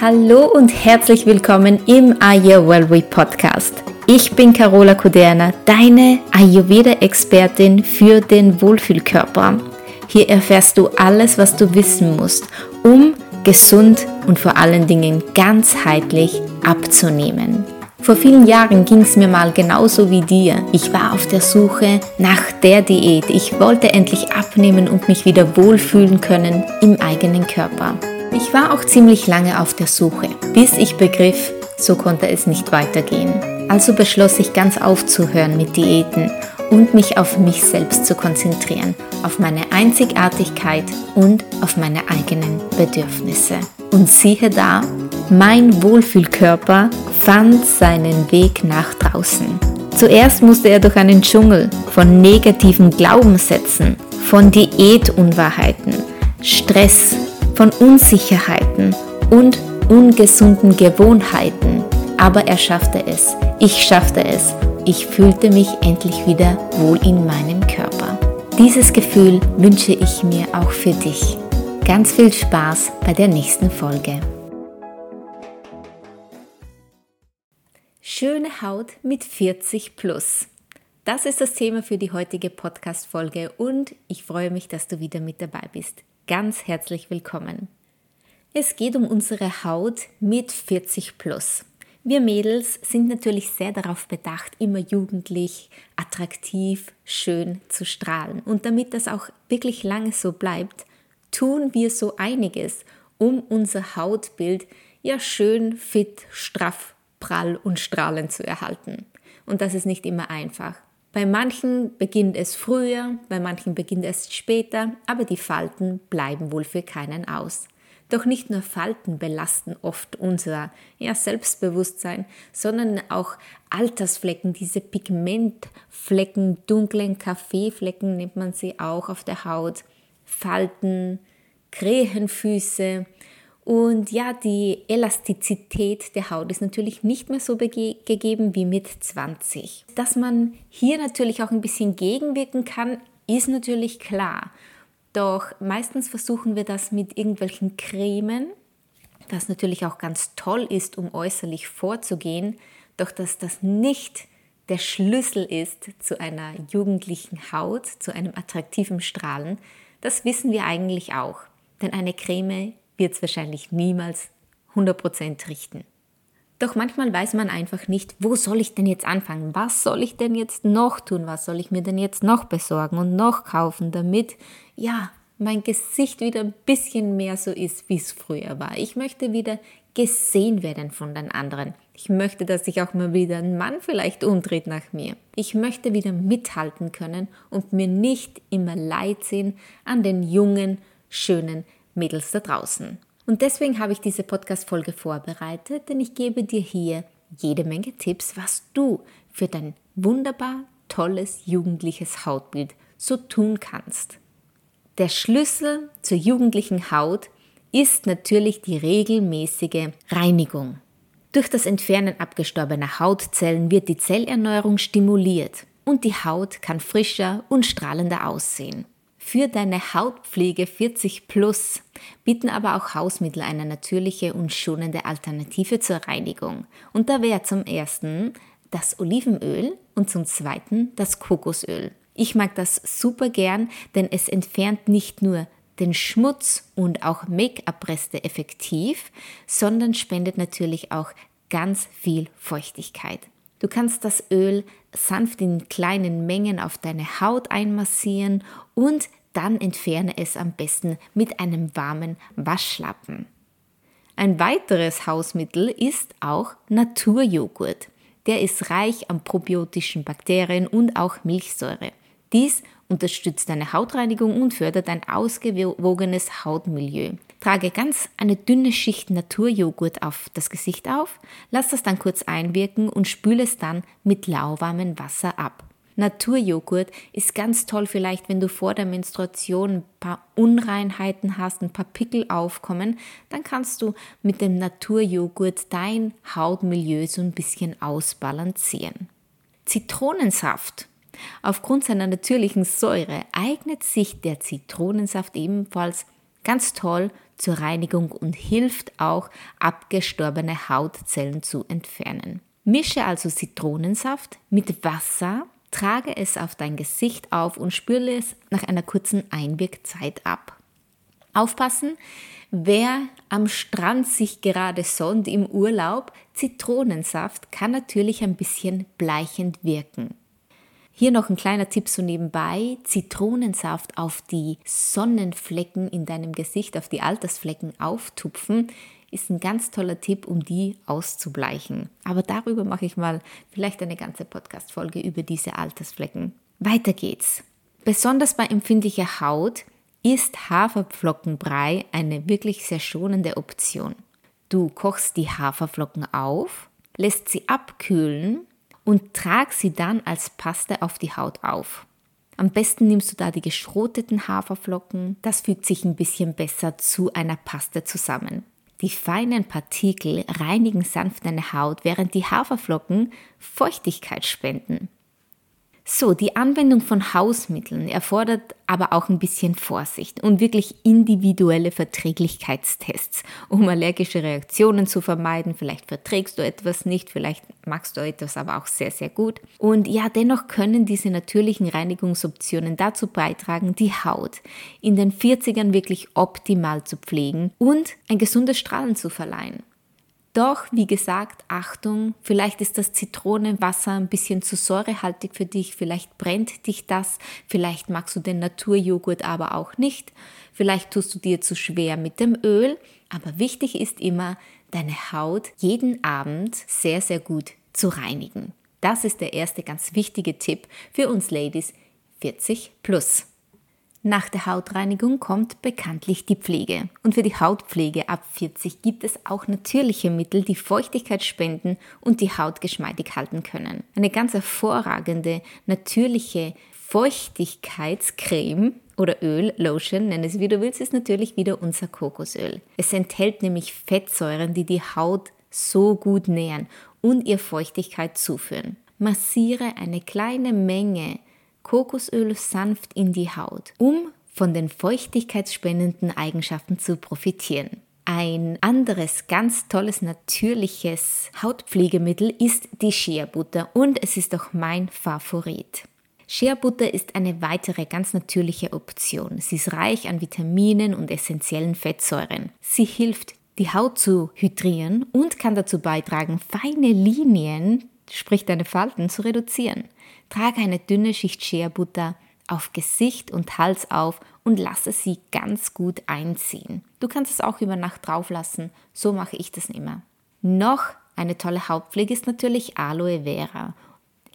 Hallo und herzlich willkommen im Ayurveda Podcast. Ich bin Carola Kuderna, deine Ayurveda-Expertin für den Wohlfühlkörper. Hier erfährst du alles, was du wissen musst, um gesund und vor allen Dingen ganzheitlich abzunehmen. Vor vielen Jahren ging es mir mal genauso wie dir. Ich war auf der Suche nach der Diät. Ich wollte endlich abnehmen und mich wieder wohlfühlen können im eigenen Körper. Ich war auch ziemlich lange auf der Suche, bis ich begriff, so konnte es nicht weitergehen. Also beschloss ich ganz aufzuhören mit Diäten und mich auf mich selbst zu konzentrieren, auf meine Einzigartigkeit und auf meine eigenen Bedürfnisse. Und siehe da, mein Wohlfühlkörper fand seinen Weg nach draußen. Zuerst musste er durch einen Dschungel von negativen Glaubenssätzen, von Diätunwahrheiten, Stress, von Unsicherheiten und ungesunden Gewohnheiten. Aber er schaffte es. Ich schaffte es. Ich fühlte mich endlich wieder wohl in meinem Körper. Dieses Gefühl wünsche ich mir auch für dich. Ganz viel Spaß bei der nächsten Folge. Schöne Haut mit 40 plus. Das ist das Thema für die heutige Podcast-Folge und ich freue mich, dass du wieder mit dabei bist ganz herzlich willkommen. Es geht um unsere Haut mit 40 plus. Wir Mädels sind natürlich sehr darauf bedacht, immer jugendlich, attraktiv, schön zu strahlen. Und damit das auch wirklich lange so bleibt, tun wir so einiges, um unser Hautbild ja schön, fit, straff, prall und strahlend zu erhalten. Und das ist nicht immer einfach. Bei manchen beginnt es früher, bei manchen beginnt es später, aber die Falten bleiben wohl für keinen aus. Doch nicht nur Falten belasten oft unser ja, Selbstbewusstsein, sondern auch Altersflecken, diese Pigmentflecken, dunklen Kaffeeflecken nennt man sie auch auf der Haut, Falten, Krähenfüße, und ja, die Elastizität der Haut ist natürlich nicht mehr so gegeben wie mit 20. Dass man hier natürlich auch ein bisschen gegenwirken kann, ist natürlich klar. Doch meistens versuchen wir das mit irgendwelchen Cremen, das natürlich auch ganz toll ist, um äußerlich vorzugehen, doch dass das nicht der Schlüssel ist zu einer jugendlichen Haut, zu einem attraktiven Strahlen, das wissen wir eigentlich auch. Denn eine Creme wird es wahrscheinlich niemals 100% richten. Doch manchmal weiß man einfach nicht, wo soll ich denn jetzt anfangen? Was soll ich denn jetzt noch tun? Was soll ich mir denn jetzt noch besorgen und noch kaufen, damit, ja, mein Gesicht wieder ein bisschen mehr so ist, wie es früher war. Ich möchte wieder gesehen werden von den anderen. Ich möchte, dass sich auch mal wieder ein Mann vielleicht umdreht nach mir. Ich möchte wieder mithalten können und mir nicht immer leid sehen an den jungen, schönen Mädels da draußen. Und deswegen habe ich diese Podcast-Folge vorbereitet, denn ich gebe dir hier jede Menge Tipps, was du für dein wunderbar tolles jugendliches Hautbild so tun kannst. Der Schlüssel zur jugendlichen Haut ist natürlich die regelmäßige Reinigung. Durch das Entfernen abgestorbener Hautzellen wird die Zellerneuerung stimuliert und die Haut kann frischer und strahlender aussehen. Für deine Hautpflege 40 plus bieten aber auch Hausmittel eine natürliche und schonende Alternative zur Reinigung. Und da wäre zum ersten das Olivenöl und zum zweiten das Kokosöl. Ich mag das super gern, denn es entfernt nicht nur den Schmutz und auch Make-up-Reste effektiv, sondern spendet natürlich auch ganz viel Feuchtigkeit. Du kannst das Öl sanft in kleinen Mengen auf deine Haut einmassieren und dann entferne es am besten mit einem warmen Waschlappen. Ein weiteres Hausmittel ist auch Naturjoghurt. Der ist reich an probiotischen Bakterien und auch Milchsäure. Dies unterstützt deine Hautreinigung und fördert ein ausgewogenes Hautmilieu. Trage ganz eine dünne Schicht Naturjoghurt auf das Gesicht auf, lass das dann kurz einwirken und spüle es dann mit lauwarmem Wasser ab. Naturjoghurt ist ganz toll vielleicht, wenn du vor der Menstruation ein paar Unreinheiten hast, ein paar Pickel aufkommen, dann kannst du mit dem Naturjoghurt dein Hautmilieu so ein bisschen ausbalancieren. Zitronensaft. Aufgrund seiner natürlichen Säure eignet sich der Zitronensaft ebenfalls Ganz toll zur Reinigung und hilft auch, abgestorbene Hautzellen zu entfernen. Mische also Zitronensaft mit Wasser, trage es auf dein Gesicht auf und spüle es nach einer kurzen Einwirkzeit ab. Aufpassen, wer am Strand sich gerade sonnt im Urlaub, Zitronensaft kann natürlich ein bisschen bleichend wirken. Hier noch ein kleiner Tipp so nebenbei. Zitronensaft auf die Sonnenflecken in deinem Gesicht, auf die Altersflecken auftupfen, ist ein ganz toller Tipp, um die auszubleichen. Aber darüber mache ich mal vielleicht eine ganze Podcast-Folge über diese Altersflecken. Weiter geht's. Besonders bei empfindlicher Haut ist Haferflockenbrei eine wirklich sehr schonende Option. Du kochst die Haferflocken auf, lässt sie abkühlen und trag sie dann als Paste auf die Haut auf. Am besten nimmst du da die geschroteten Haferflocken, das fügt sich ein bisschen besser zu einer Paste zusammen. Die feinen Partikel reinigen sanft deine Haut, während die Haferflocken Feuchtigkeit spenden. So, die Anwendung von Hausmitteln erfordert aber auch ein bisschen Vorsicht und wirklich individuelle Verträglichkeitstests, um allergische Reaktionen zu vermeiden. Vielleicht verträgst du etwas nicht, vielleicht magst du etwas aber auch sehr, sehr gut. Und ja, dennoch können diese natürlichen Reinigungsoptionen dazu beitragen, die Haut in den 40ern wirklich optimal zu pflegen und ein gesundes Strahlen zu verleihen. Doch, wie gesagt, Achtung, vielleicht ist das Zitronenwasser ein bisschen zu säurehaltig für dich, vielleicht brennt dich das, vielleicht magst du den Naturjoghurt aber auch nicht, vielleicht tust du dir zu schwer mit dem Öl, aber wichtig ist immer, deine Haut jeden Abend sehr, sehr gut zu reinigen. Das ist der erste ganz wichtige Tipp für uns Ladies 40 plus. Nach der Hautreinigung kommt bekanntlich die Pflege. Und für die Hautpflege ab 40 gibt es auch natürliche Mittel, die Feuchtigkeit spenden und die Haut geschmeidig halten können. Eine ganz hervorragende natürliche Feuchtigkeitscreme oder Öl, Lotion, nenn es wie du willst, ist natürlich wieder unser Kokosöl. Es enthält nämlich Fettsäuren, die die Haut so gut nähren und ihr Feuchtigkeit zuführen. Massiere eine kleine Menge Kokosöl sanft in die Haut, um von den feuchtigkeitsspendenden Eigenschaften zu profitieren. Ein anderes ganz tolles natürliches Hautpflegemittel ist die Shea Butter und es ist auch mein Favorit. Shea Butter ist eine weitere ganz natürliche Option. Sie ist reich an Vitaminen und essentiellen Fettsäuren. Sie hilft, die Haut zu hydrieren und kann dazu beitragen, feine Linien sprich deine Falten, zu reduzieren. Trage eine dünne Schicht Shea-Butter auf Gesicht und Hals auf und lasse sie ganz gut einziehen. Du kannst es auch über Nacht drauf lassen, so mache ich das immer. Noch eine tolle Hautpflege ist natürlich Aloe Vera.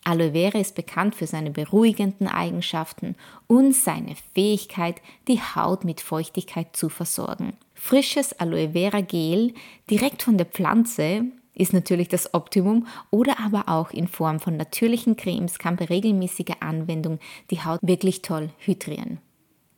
Aloe Vera ist bekannt für seine beruhigenden Eigenschaften und seine Fähigkeit, die Haut mit Feuchtigkeit zu versorgen. Frisches Aloe Vera Gel direkt von der Pflanze ist natürlich das Optimum oder aber auch in Form von natürlichen Cremes kann bei regelmäßiger Anwendung die Haut wirklich toll hydrieren.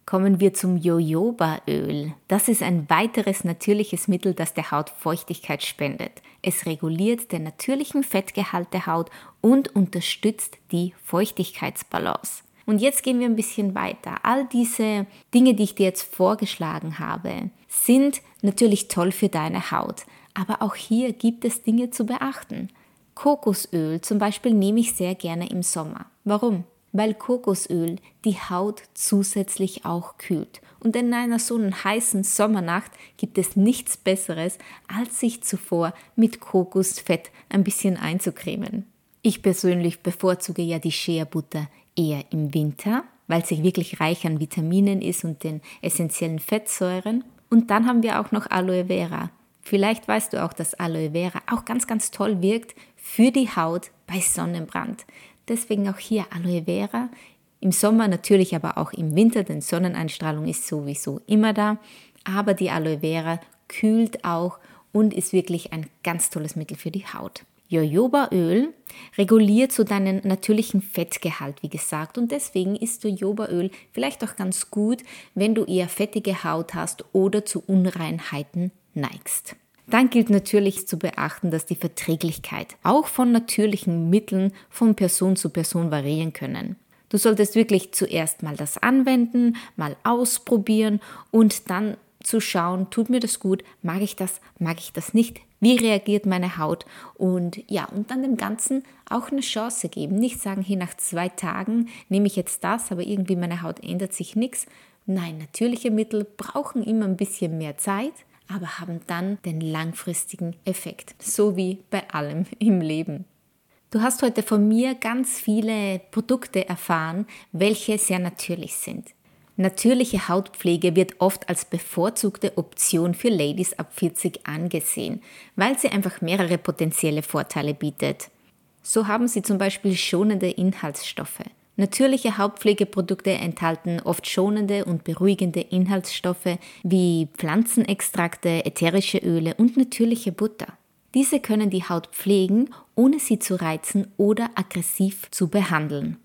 Kommen wir zum Jojobaöl. Das ist ein weiteres natürliches Mittel, das der Haut Feuchtigkeit spendet. Es reguliert den natürlichen Fettgehalt der Haut und unterstützt die Feuchtigkeitsbalance. Und jetzt gehen wir ein bisschen weiter. All diese Dinge, die ich dir jetzt vorgeschlagen habe, sind natürlich toll für deine Haut. Aber auch hier gibt es Dinge zu beachten. Kokosöl zum Beispiel nehme ich sehr gerne im Sommer. Warum? Weil Kokosöl die Haut zusätzlich auch kühlt. Und in einer so einen heißen Sommernacht gibt es nichts Besseres, als sich zuvor mit Kokosfett ein bisschen einzucremen. Ich persönlich bevorzuge ja die Shea-Butter eher im Winter, weil sie wirklich reich an Vitaminen ist und den essentiellen Fettsäuren. Und dann haben wir auch noch Aloe Vera. Vielleicht weißt du auch, dass Aloe Vera auch ganz, ganz toll wirkt für die Haut bei Sonnenbrand. Deswegen auch hier Aloe Vera. Im Sommer natürlich, aber auch im Winter, denn Sonneneinstrahlung ist sowieso immer da. Aber die Aloe Vera kühlt auch und ist wirklich ein ganz tolles Mittel für die Haut. Jojobaöl reguliert so deinen natürlichen Fettgehalt, wie gesagt, und deswegen ist Jojobaöl vielleicht auch ganz gut, wenn du eher fettige Haut hast oder zu Unreinheiten neigst. Dann gilt natürlich zu beachten, dass die Verträglichkeit auch von natürlichen Mitteln von Person zu Person variieren können. Du solltest wirklich zuerst mal das anwenden, mal ausprobieren und dann zu schauen, tut mir das gut, mag ich das, mag ich das nicht, wie reagiert meine Haut und ja, und dann dem Ganzen auch eine Chance geben. Nicht sagen, hier nach zwei Tagen nehme ich jetzt das, aber irgendwie meine Haut ändert sich nichts. Nein, natürliche Mittel brauchen immer ein bisschen mehr Zeit, aber haben dann den langfristigen Effekt, so wie bei allem im Leben. Du hast heute von mir ganz viele Produkte erfahren, welche sehr natürlich sind. Natürliche Hautpflege wird oft als bevorzugte Option für Ladies ab 40 angesehen, weil sie einfach mehrere potenzielle Vorteile bietet. So haben sie zum Beispiel schonende Inhaltsstoffe. Natürliche Hautpflegeprodukte enthalten oft schonende und beruhigende Inhaltsstoffe wie Pflanzenextrakte, ätherische Öle und natürliche Butter. Diese können die Haut pflegen, ohne sie zu reizen oder aggressiv zu behandeln.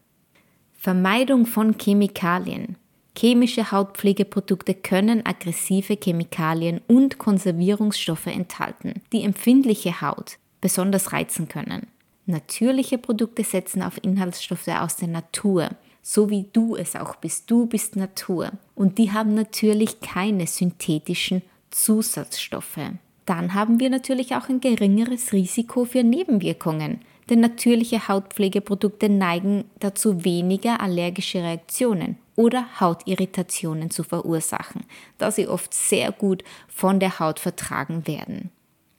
Vermeidung von Chemikalien. Chemische Hautpflegeprodukte können aggressive Chemikalien und Konservierungsstoffe enthalten, die empfindliche Haut besonders reizen können. Natürliche Produkte setzen auf Inhaltsstoffe aus der Natur, so wie du es auch bist. Du bist Natur und die haben natürlich keine synthetischen Zusatzstoffe. Dann haben wir natürlich auch ein geringeres Risiko für Nebenwirkungen, denn natürliche Hautpflegeprodukte neigen dazu, weniger allergische Reaktionen oder Hautirritationen zu verursachen, da sie oft sehr gut von der Haut vertragen werden.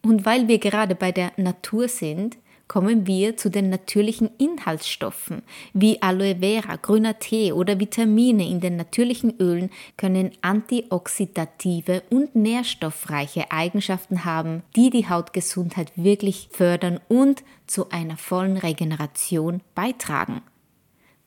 Und weil wir gerade bei der Natur sind, kommen wir zu den natürlichen Inhaltsstoffen wie Aloe Vera, grüner Tee oder Vitamine in den natürlichen Ölen können antioxidative und nährstoffreiche Eigenschaften haben, die die Hautgesundheit wirklich fördern und zu einer vollen Regeneration beitragen.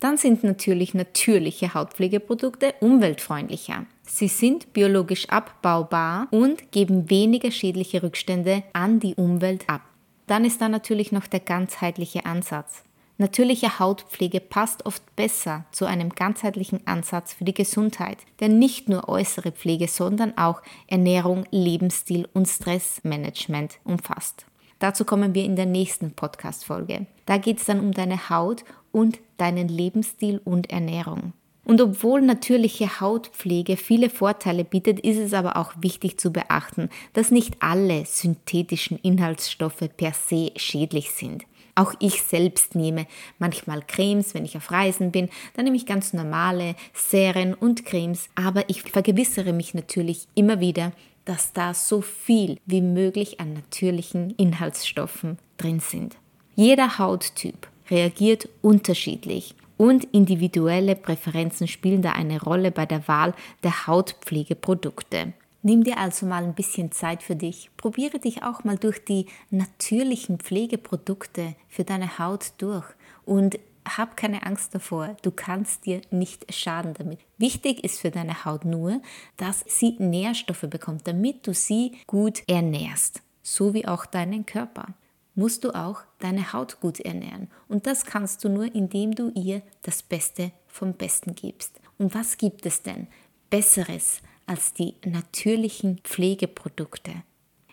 Dann sind natürlich natürliche Hautpflegeprodukte umweltfreundlicher. Sie sind biologisch abbaubar und geben weniger schädliche Rückstände an die Umwelt ab. Dann ist da natürlich noch der ganzheitliche Ansatz. Natürliche Hautpflege passt oft besser zu einem ganzheitlichen Ansatz für die Gesundheit, der nicht nur äußere Pflege, sondern auch Ernährung, Lebensstil und Stressmanagement umfasst. Dazu kommen wir in der nächsten Podcast-Folge. Da geht es dann um deine Haut und deinen Lebensstil und Ernährung. Und obwohl natürliche Hautpflege viele Vorteile bietet, ist es aber auch wichtig zu beachten, dass nicht alle synthetischen Inhaltsstoffe per se schädlich sind. Auch ich selbst nehme manchmal Cremes, wenn ich auf Reisen bin, dann nehme ich ganz normale Serien und Cremes, aber ich vergewissere mich natürlich immer wieder, dass da so viel wie möglich an natürlichen Inhaltsstoffen drin sind. Jeder Hauttyp reagiert unterschiedlich und individuelle Präferenzen spielen da eine Rolle bei der Wahl der Hautpflegeprodukte. Nimm dir also mal ein bisschen Zeit für dich. Probiere dich auch mal durch die natürlichen Pflegeprodukte für deine Haut durch und hab keine Angst davor. Du kannst dir nicht schaden damit. Wichtig ist für deine Haut nur, dass sie Nährstoffe bekommt, damit du sie gut ernährst, so wie auch deinen Körper musst du auch deine Haut gut ernähren. Und das kannst du nur, indem du ihr das Beste vom Besten gibst. Und was gibt es denn Besseres als die natürlichen Pflegeprodukte?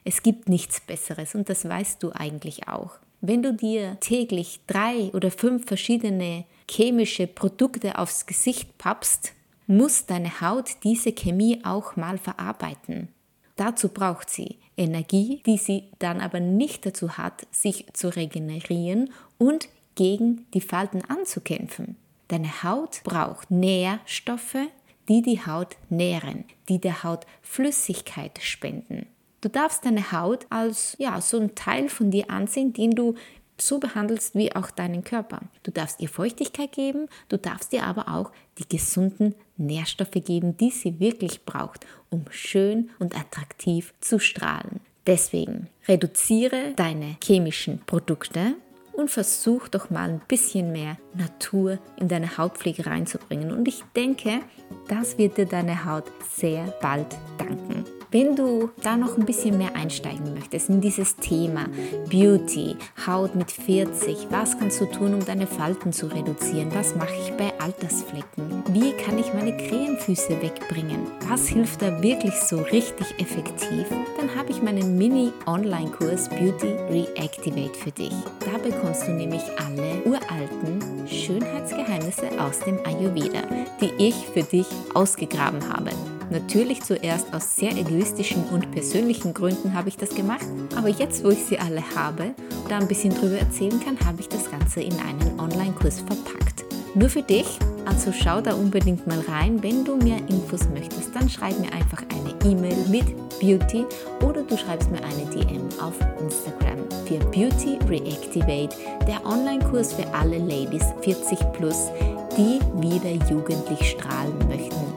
Es gibt nichts Besseres und das weißt du eigentlich auch. Wenn du dir täglich drei oder fünf verschiedene chemische Produkte aufs Gesicht pappst, muss deine Haut diese Chemie auch mal verarbeiten. Dazu braucht sie Energie, die sie dann aber nicht dazu hat, sich zu regenerieren und gegen die Falten anzukämpfen. Deine Haut braucht Nährstoffe, die die Haut nähren, die der Haut Flüssigkeit spenden. Du darfst deine Haut als ja, so ein Teil von dir ansehen, den du so behandelst wie auch deinen Körper. Du darfst ihr Feuchtigkeit geben, du darfst ihr aber auch die gesunden Nährstoffe geben, die sie wirklich braucht, um schön und attraktiv zu strahlen. Deswegen reduziere deine chemischen Produkte und versuch doch mal ein bisschen mehr Natur in deine Hautpflege reinzubringen. Und ich denke, das wird dir deine Haut sehr bald danken. Wenn du da noch ein bisschen mehr einsteigen möchtest in dieses Thema Beauty, Haut mit 40, was kannst du tun, um deine Falten zu reduzieren? Was mache ich bei Altersflecken? Wie kann ich meine Krähenfüße wegbringen? Was hilft da wirklich so richtig effektiv? Dann habe ich meinen Mini-Online-Kurs Beauty Reactivate für dich. Da bekommst du nämlich alle uralten Schönheitsgeheimnisse aus dem Ayurveda, die ich für dich ausgegraben habe. Natürlich zuerst aus sehr egoistischen und persönlichen Gründen habe ich das gemacht, aber jetzt, wo ich sie alle habe, da ein bisschen drüber erzählen kann, habe ich das Ganze in einen Online-Kurs verpackt. Nur für dich, also schau da unbedingt mal rein. Wenn du mehr Infos möchtest, dann schreib mir einfach eine E-Mail mit Beauty oder du schreibst mir eine DM auf Instagram für Beauty Reactivate, der Online-Kurs für alle Ladies 40 plus, die wieder jugendlich strahlen möchten und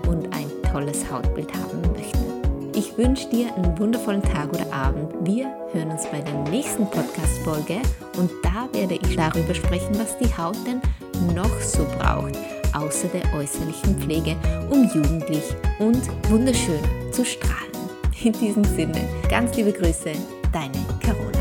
tolles Hautbild haben möchten. Ich wünsche dir einen wundervollen Tag oder Abend. Wir hören uns bei der nächsten Podcast-Folge und da werde ich darüber sprechen, was die Haut denn noch so braucht, außer der äußerlichen Pflege, um jugendlich und wunderschön zu strahlen. In diesem Sinne, ganz liebe Grüße, deine Caroline.